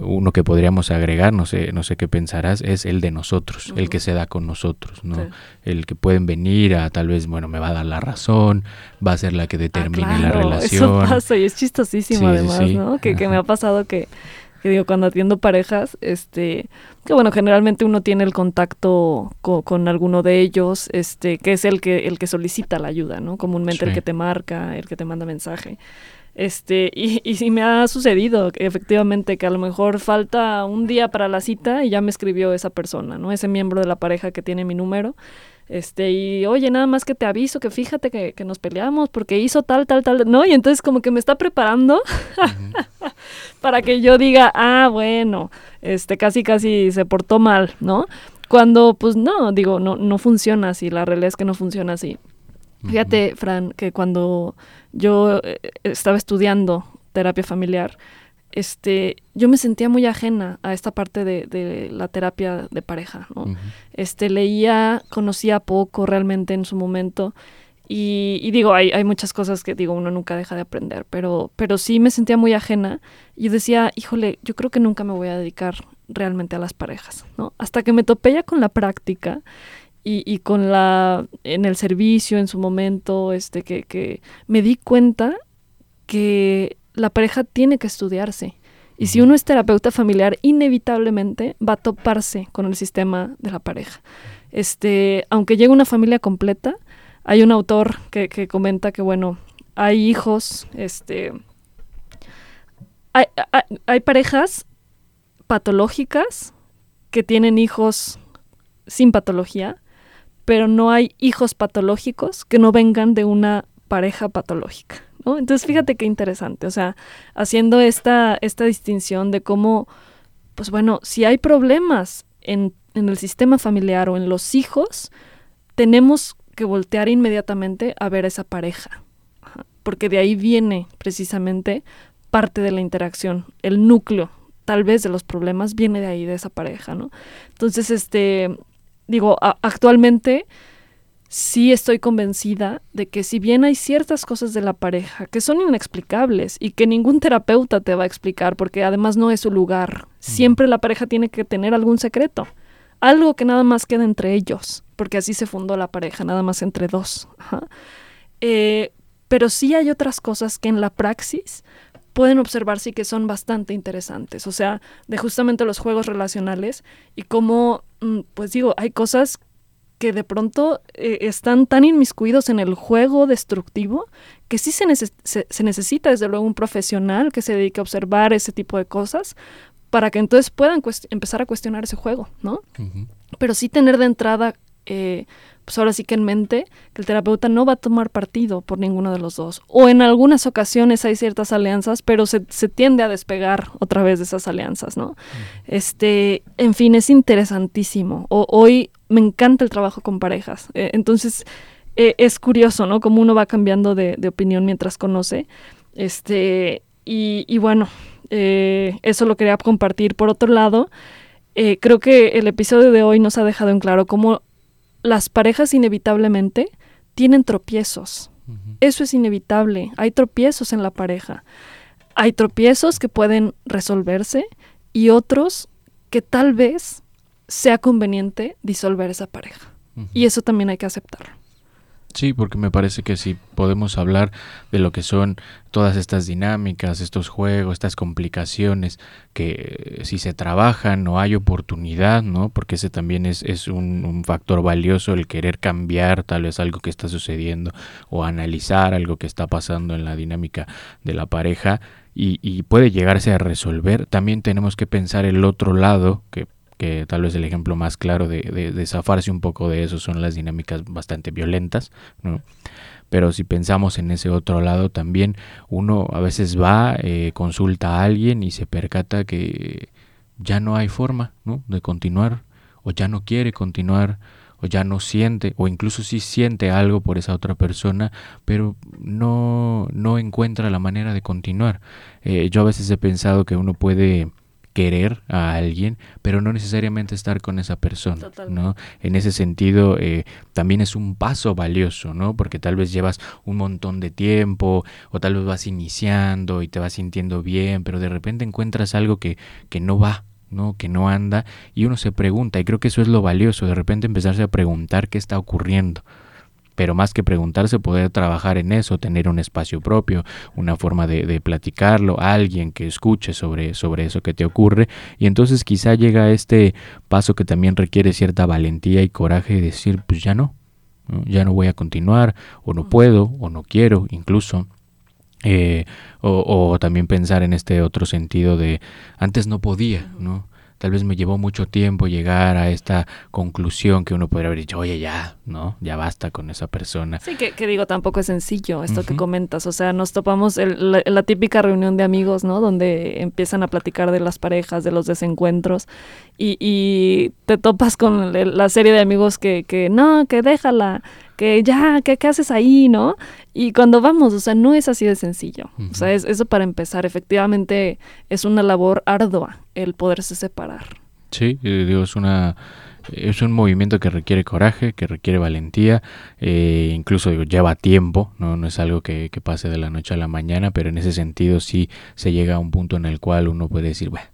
S2: uno que podríamos agregar, no sé, no sé qué pensarás, es el de nosotros, el que se da con nosotros, ¿no? El que pueden venir a tal vez, bueno, me va a dar la razón, va a ser la que determine
S3: ah,
S2: la <laughs> relación.
S3: Eso pasa y es chistosísimo además, ¿no? Que, que, me ha pasado que, que, digo, cuando atiendo parejas, este, que bueno, generalmente uno tiene el contacto con, con, alguno de ellos, este, que es el que, el que solicita la ayuda, ¿no? Comúnmente el que te marca, el que te manda mensaje. Este, <laughs> y, y sí me ha sucedido, efectivamente, que a lo mejor falta un día para la cita y ya me escribió esa persona, ¿no? Ese miembro de la pareja que tiene mi número. Este, y oye, nada más que te aviso que fíjate que, que nos peleamos porque hizo tal, tal, tal, ¿no? Y entonces como que me está preparando <laughs> para que yo diga, ah, bueno, este, casi, casi se portó mal, ¿no? Cuando, pues no, digo, no, no funciona así, la realidad es que no funciona así. Fíjate, Fran, que cuando yo eh, estaba estudiando terapia familiar, este, yo me sentía muy ajena a esta parte de, de la terapia de pareja, ¿no? Este, leía, conocía poco realmente en su momento y, y, digo, hay, hay muchas cosas que digo, uno nunca deja de aprender, pero, pero sí me sentía muy ajena y decía, híjole, yo creo que nunca me voy a dedicar realmente a las parejas, ¿no? Hasta que me topé ya con la práctica y, y, con la en el servicio en su momento este que, que me di cuenta que la pareja tiene que estudiarse. Y si uno es terapeuta familiar inevitablemente va a toparse con el sistema de la pareja. Este aunque llegue una familia completa hay un autor que, que comenta que bueno hay hijos este hay, hay, hay parejas patológicas que tienen hijos sin patología pero no hay hijos patológicos que no vengan de una pareja patológica. ¿no? Entonces fíjate qué interesante, o sea, haciendo esta, esta distinción de cómo, pues bueno, si hay problemas en, en el sistema familiar o en los hijos, tenemos que voltear inmediatamente a ver a esa pareja, porque de ahí viene precisamente parte de la interacción, el núcleo tal vez de los problemas viene de ahí, de esa pareja, ¿no? Entonces, este, digo, actualmente sí estoy convencida de que si bien hay ciertas cosas de la pareja que son inexplicables y que ningún terapeuta te va a explicar porque además no es su lugar, siempre la pareja tiene que tener algún secreto, algo que nada más queda entre ellos, porque así se fundó la pareja, nada más entre dos. Eh, pero sí hay otras cosas que en la praxis pueden observarse y que son bastante interesantes, o sea, de justamente los juegos relacionales y cómo, pues digo, hay cosas que de pronto eh, están tan inmiscuidos en el juego destructivo que sí se, se, necesita desde luego un profesional que se dedique a observar ese tipo de cosas para que entonces puedan empezar a cuestionar ese juego, ¿no? Pero sí tener de entrada eh, pues ahora sí que en mente que el terapeuta no va a tomar partido por ninguno de los dos. O en algunas ocasiones hay ciertas alianzas, pero se, se tiende a despegar otra vez de esas alianzas, ¿no? Este, en fin, es interesantísimo. O, hoy me encanta el trabajo con parejas. Eh, entonces, eh, es curioso, ¿no? Cómo uno va cambiando de, opinión mientras conoce. Este, y, y bueno, eh, eso lo quería compartir. Por otro lado, creo que el episodio de hoy nos ha dejado en claro cómo las parejas inevitablemente tienen tropiezos. Eso es inevitable. Hay tropiezos en la pareja. Hay tropiezos que pueden resolverse y otros que tal vez sea conveniente disolver esa pareja. Y eso también hay que aceptarlo.
S2: Sí, porque me parece que si podemos hablar de lo que son todas estas dinámicas, estos juegos, estas complicaciones, que si se trabajan no hay oportunidad, ¿no? Porque ese también es, es un, un, factor valioso el querer cambiar tal vez algo que está sucediendo o analizar algo que está pasando en la dinámica de la pareja y, y puede llegarse a resolver. También tenemos que pensar el otro lado, que tal vez el ejemplo más claro de, de, zafarse un poco de eso son las dinámicas bastante violentas, ¿no? Pero si pensamos en ese otro lado también, uno a veces va, eh, consulta a alguien y se percata que ya no hay forma ¿no? de continuar, o ya no quiere continuar, o ya no siente, o incluso sí siente algo por esa otra persona, pero no, no encuentra la manera de continuar. Eh, yo a veces he pensado que uno puede querer a alguien, pero no necesariamente estar con esa persona, ¿no? En ese sentido, eh, también es un paso valioso, ¿no? Porque tal vez llevas un montón de tiempo o tal vez vas iniciando y te vas sintiendo bien, pero de repente encuentras algo que, que no va, ¿no? que no anda y uno se pregunta y creo que eso es lo valioso, de repente empezarse a preguntar qué está ocurriendo, pero más que preguntarse, poder trabajar en eso, tener un espacio propio, una forma de, platicarlo, alguien que escuche sobre, sobre eso que te ocurre, y entonces quizá llega este paso que también requiere cierta valentía y coraje de decir, pues ya no, ya no voy a continuar, o no puedo, o no quiero, incluso. Eh, o, o, también pensar en este otro sentido de antes no podía, ¿no? Tal vez me llevó mucho tiempo llegar a esta conclusión que uno podría haber dicho, oye, ya, ¿no? Ya basta con esa persona.
S3: Sí, que, digo, tampoco es sencillo esto que comentas. O sea, nos topamos en la, típica reunión de amigos, ¿no? Donde empiezan a platicar de las parejas, de los desencuentros. Y, y te topas con la serie de amigos que, que no, que déjala que ya, ¿qué, ¿qué, haces ahí, no? Y cuando vamos, o sea, no es así de sencillo. O sea, es, eso para empezar, efectivamente es una labor ardua el poderse separar.
S2: Sí, digo, es una... Es un movimiento que requiere coraje, que requiere valentía, eh, incluso digo, lleva tiempo, ¿no? no es algo que, que, pase de la noche a la mañana, pero en ese sentido sí se llega a un punto en el cual uno puede decir, bueno,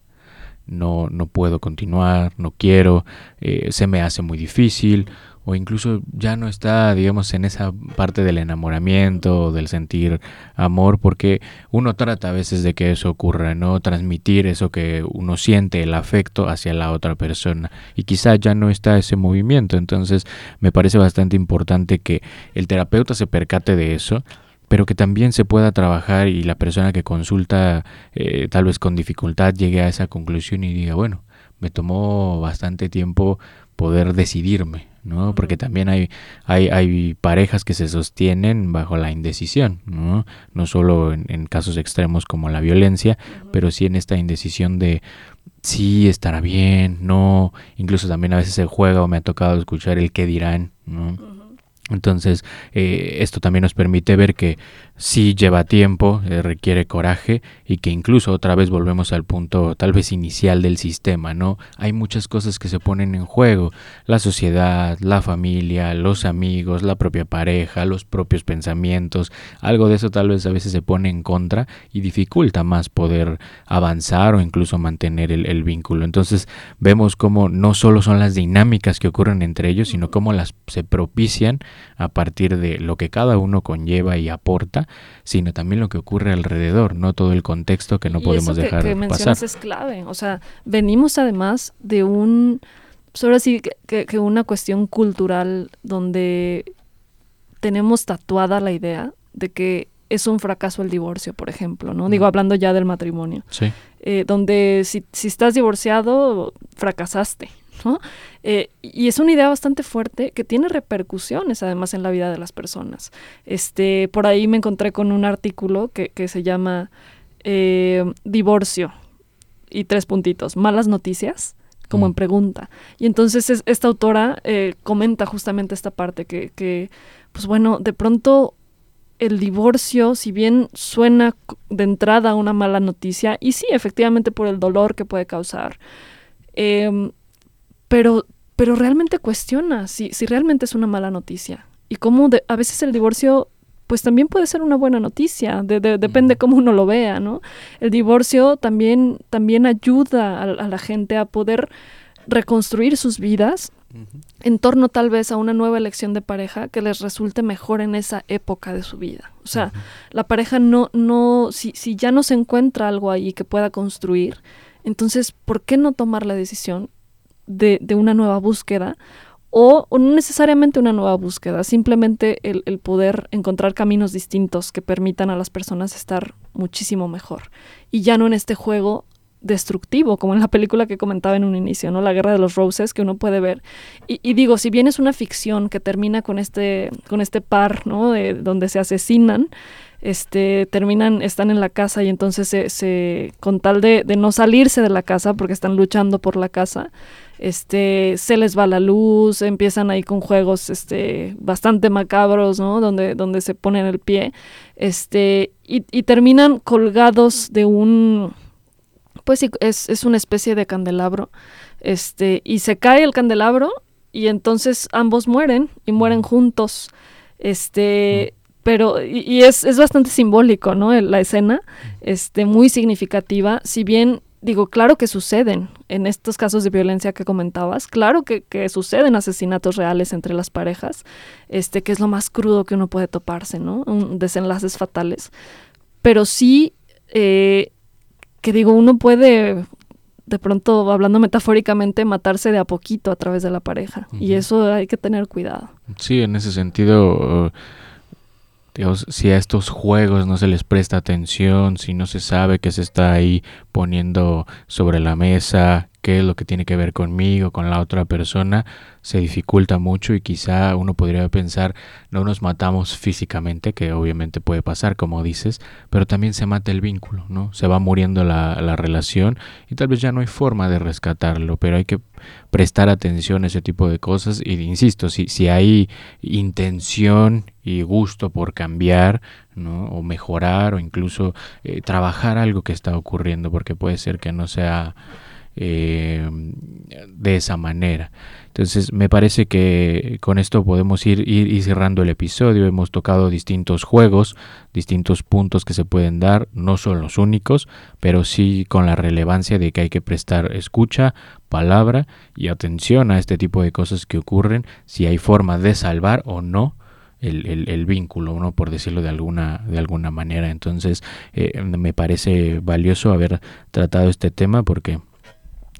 S2: no, no puedo continuar, no quiero, eh, se me hace muy difícil, o incluso ya no está, digamos, en esa parte del enamoramiento del sentir amor, porque uno trata a veces de que eso ocurra, ¿no? Transmitir eso que uno siente, el afecto hacia la otra persona. Y quizá ya no está ese movimiento, entonces me parece bastante importante que el terapeuta se percate de eso pero que también se pueda trabajar y la persona que consulta eh, tal vez con dificultad llegue a esa conclusión y diga, bueno, me tomó bastante tiempo poder decidirme, ¿no? Porque también hay, hay, hay parejas que se sostienen bajo la indecisión, ¿no? No solo en, casos extremos como la violencia, pero sí en esta indecisión de sí estará bien, no, incluso también a veces se juega o me ha tocado escuchar el qué dirán, ¿no? Entonces, eh, esto también nos permite ver que sí lleva tiempo, eh, requiere coraje y que incluso otra vez volvemos al punto tal vez inicial del sistema, ¿no? Hay muchas cosas que se ponen en juego, la sociedad, la familia, los amigos, la propia pareja, los propios pensamientos, algo de eso tal vez a veces se pone en contra y dificulta más poder avanzar o incluso mantener el, el vínculo. Entonces vemos cómo no solo son las dinámicas que ocurren entre ellos, sino cómo las se propician a partir de lo que cada uno conlleva y aporta sino también lo que ocurre alrededor, no todo el contexto que no podemos
S3: eso
S2: dejar
S3: que, que mencionas es clave. O sea, venimos además de un, pues ahora sí que, que una cuestión cultural donde tenemos tatuada la idea de que es un fracaso el divorcio, por ejemplo, ¿no? Digo, hablando ya del matrimonio.
S2: Sí.
S3: Eh, donde si, si, estás divorciado, fracasaste, eh, y es una idea bastante fuerte que tiene repercusiones además en la vida de las personas. Este, por ahí me encontré con un artículo que, se llama eh, Divorcio y tres puntitos, malas noticias como en mm. pregunta. Y entonces esta autora eh, comenta justamente esta parte que, que, pues bueno, de pronto el divorcio, si bien suena de entrada una mala noticia, y sí, efectivamente por el dolor que puede causar, eh, pero, pero realmente cuestiona si, si realmente es una mala noticia. Y cómo a veces el divorcio pues también puede ser una buena noticia, de, depende cómo uno lo vea, ¿no? El divorcio también, también ayuda a, la gente a poder reconstruir sus vidas en torno tal vez a una nueva elección de pareja que les resulte mejor en esa época de su vida. O sea, la pareja no, no, si, si ya no se encuentra algo ahí que pueda construir, entonces, ¿por qué no tomar la decisión de, una nueva búsqueda o, no necesariamente una nueva búsqueda, simplemente el, el, poder encontrar caminos distintos que permitan a las personas estar muchísimo mejor. Y ya no en este juego destructivo, como en la película que comentaba en un inicio, ¿no? La Guerra de los Roses, que uno puede ver. Y, y digo, si bien es una ficción que termina con este, con este par, ¿no? De, donde se asesinan, este, terminan, están en la casa y entonces se, se con tal de, de, no salirse de la casa porque están luchando por la casa, este, se les va la luz, empiezan ahí con juegos este, bastante macabros, ¿no? Donde, donde se ponen el pie, este, y, y terminan colgados de un, pues sí, es, es una especie de candelabro, este, y se cae el candelabro y entonces ambos mueren y mueren juntos, este, pero y, es, es, bastante simbólico, ¿no? La escena, este, muy significativa, si bien digo, claro que suceden en estos casos de violencia que comentabas, claro que, que, suceden asesinatos reales entre las parejas, este, que es lo más crudo que uno puede toparse, ¿no? Un, desenlaces fatales. Pero sí, eh, que digo, uno puede, de pronto, hablando metafóricamente, matarse de a poquito a través de la pareja. Uh -huh. Y eso hay que tener cuidado.
S2: Sí, en ese sentido... Si a estos juegos no se les presta atención, si no se sabe qué se está ahí poniendo sobre la mesa, qué es lo que tiene que ver conmigo, con la otra persona, se dificulta mucho y quizá uno podría pensar, no nos matamos físicamente, que obviamente puede pasar, como dices, pero también se mata el vínculo, ¿no? Se va muriendo la, la relación y tal vez ya no hay forma de rescatarlo, pero hay que prestar atención a ese tipo de cosas y insisto, si, si hay intención y gusto por cambiar, ¿no? o mejorar o incluso eh, trabajar algo que está ocurriendo, porque puede ser que no sea eh, de esa manera. Entonces me parece que con esto podemos ir, ir, cerrando el episodio. Hemos tocado distintos juegos, distintos puntos que se pueden dar, no son los únicos, pero sí con la relevancia de que hay que prestar escucha, palabra y atención a este tipo de cosas que ocurren, si hay forma de salvar o no el, el, el, vínculo, ¿no? por decirlo de alguna, de alguna manera. Entonces, eh, me parece valioso haber tratado este tema porque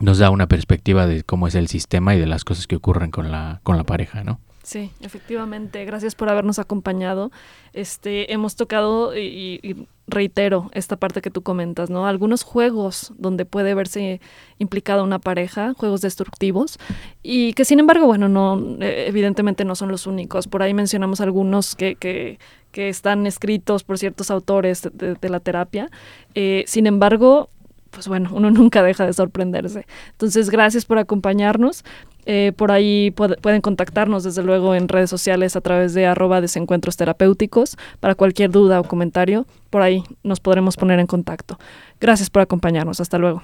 S2: nos da una perspectiva de cómo es el sistema y de las cosas que ocurren con la, con la pareja, ¿no?
S3: Sí, efectivamente. Gracias por habernos acompañado. Este, hemos tocado y, reitero esta parte que tú comentas, ¿no? Algunos juegos donde puede verse implicada una pareja, juegos destructivos, y que sin embargo, bueno, no, eh, evidentemente no son los únicos. Por ahí mencionamos algunos que, que, que están escritos por ciertos autores de, de la terapia. Eh, sin embargo, pues bueno, uno <laughs> nunca deja de sorprenderse. Entonces, gracias por acompañarnos. Eh, por ahí puede, pueden contactarnos desde luego en redes sociales a través de arroba desencuentros terapéuticos para cualquier duda o comentario. Por ahí nos podremos poner en contacto. Gracias por acompañarnos. Hasta luego.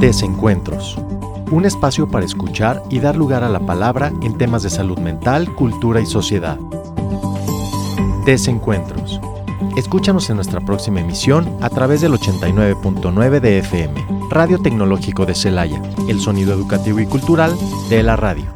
S1: Desencuentros. Un espacio para escuchar y dar lugar a la palabra en temas de salud mental, cultura y sociedad. Desencuentros. Escúchanos en nuestra próxima emisión a través del 89.9 de FM, Radio Tecnológico de Celaya, el sonido educativo y cultural de la radio.